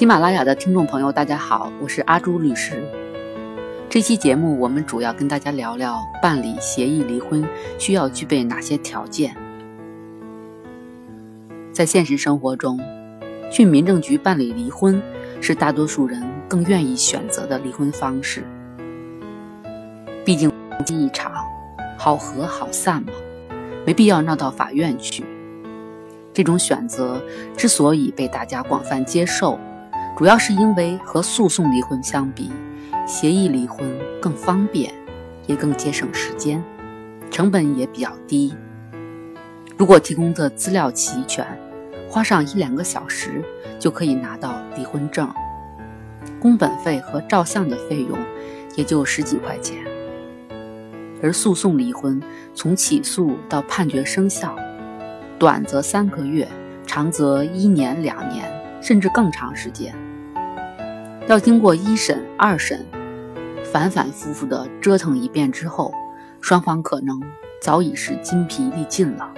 喜马拉雅的听众朋友，大家好，我是阿朱律师。这期节目我们主要跟大家聊聊办理协议离婚需要具备哪些条件。在现实生活中，去民政局办理离婚是大多数人更愿意选择的离婚方式。毕竟一场，好合好散嘛，没必要闹到法院去。这种选择之所以被大家广泛接受，主要是因为和诉讼离婚相比，协议离婚更方便，也更节省时间，成本也比较低。如果提供的资料齐全，花上一两个小时就可以拿到离婚证，工本费和照相的费用也就十几块钱。而诉讼离婚，从起诉到判决生效。短则三个月，长则一年、两年，甚至更长时间。要经过一审、二审，反反复复的折腾一遍之后，双方可能早已是筋疲力尽了。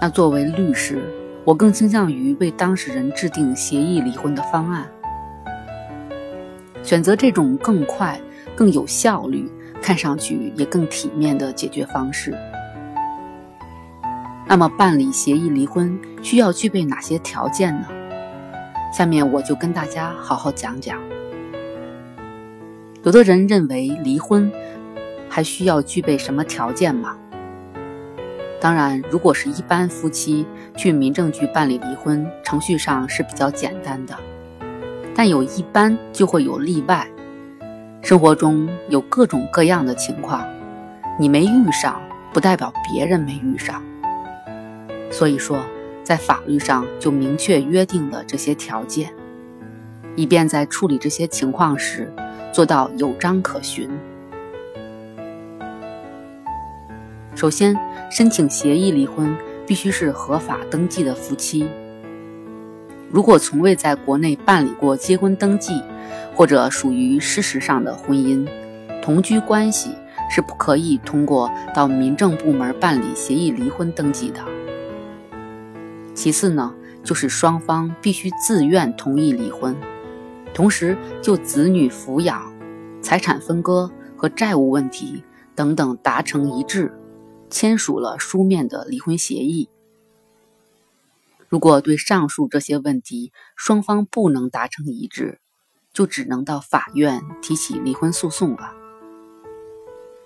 那作为律师，我更倾向于为当事人制定协议离婚的方案，选择这种更快、更有效率、看上去也更体面的解决方式。那么，办理协议离婚需要具备哪些条件呢？下面我就跟大家好好讲讲。有的人认为离婚还需要具备什么条件吗？当然，如果是一般夫妻去民政局办理离婚，程序上是比较简单的。但有一般就会有例外，生活中有各种各样的情况，你没遇上，不代表别人没遇上。所以说，在法律上就明确约定了这些条件，以便在处理这些情况时做到有章可循。首先，申请协议离婚必须是合法登记的夫妻。如果从未在国内办理过结婚登记，或者属于事实上的婚姻，同居关系是不可以通过到民政部门办理协议离婚登记的。其次呢，就是双方必须自愿同意离婚，同时就子女抚养、财产分割和债务问题等等达成一致，签署了书面的离婚协议。如果对上述这些问题双方不能达成一致，就只能到法院提起离婚诉讼了。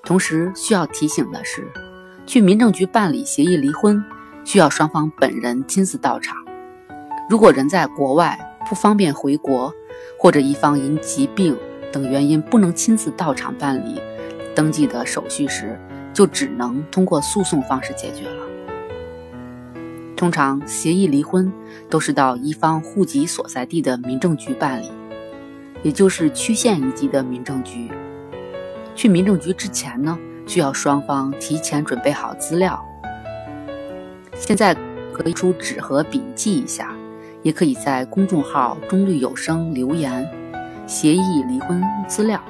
同时需要提醒的是，去民政局办理协议离婚。需要双方本人亲自到场。如果人在国外不方便回国，或者一方因疾病等原因不能亲自到场办理登记的手续时，就只能通过诉讼方式解决了。通常协议离婚都是到一方户籍所在地的民政局办理，也就是区县一级的民政局。去民政局之前呢，需要双方提前准备好资料。现在可以出纸和笔记一下，也可以在公众号“中律有声”留言“协议离婚资料”，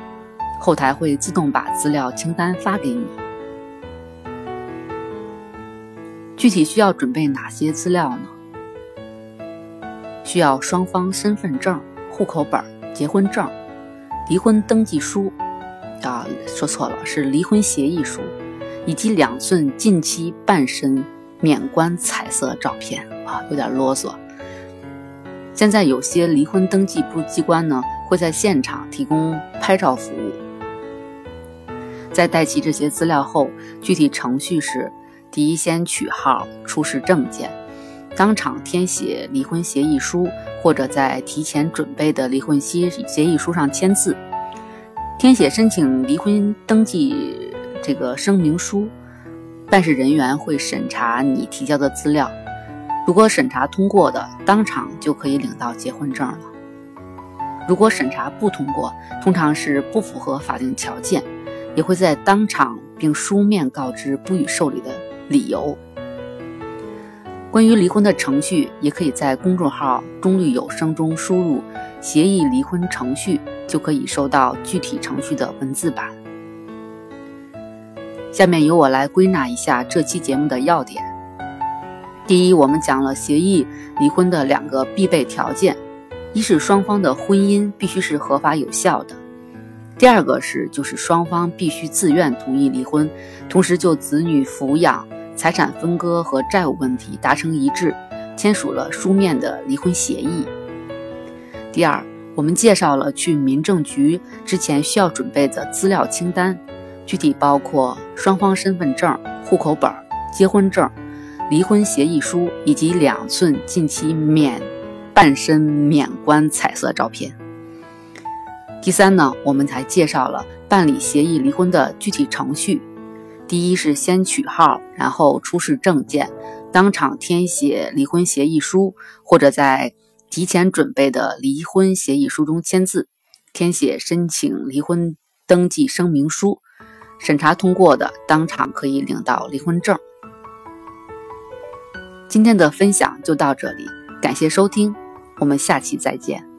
后台会自动把资料清单发给你。具体需要准备哪些资料呢？需要双方身份证、户口本、结婚证、离婚登记书，啊，说错了，是离婚协议书，以及两寸近期半身。免冠彩色照片啊，有点啰嗦。现在有些离婚登记部机关呢，会在现场提供拍照服务。在带齐这些资料后，具体程序是：第一，先取号出示证件，当场填写离婚协议书，或者在提前准备的离婚协协议书上签字，填写申请离婚登记这个声明书。办事人员会审查你提交的资料，如果审查通过的，当场就可以领到结婚证了；如果审查不通过，通常是不符合法定条件，也会在当场并书面告知不予受理的理由。关于离婚的程序，也可以在公众号“中律有声”中输入“协议离婚程序”，就可以收到具体程序的文字版。下面由我来归纳一下这期节目的要点。第一，我们讲了协议离婚的两个必备条件，一是双方的婚姻必须是合法有效的，第二个是就是双方必须自愿同意离婚，同时就子女抚养、财产分割和债务问题达成一致，签署了书面的离婚协议。第二，我们介绍了去民政局之前需要准备的资料清单，具体包括双方身份证、户口本、结婚证、离婚协议书以及两寸近期免。半身免冠彩色照片。第三呢，我们才介绍了办理协议离婚的具体程序。第一是先取号，然后出示证件，当场填写离婚协议书，或者在提前准备的离婚协议书中签字，填写申请离婚登记声明书。审查通过的，当场可以领到离婚证。今天的分享就到这里，感谢收听。我们下期再见。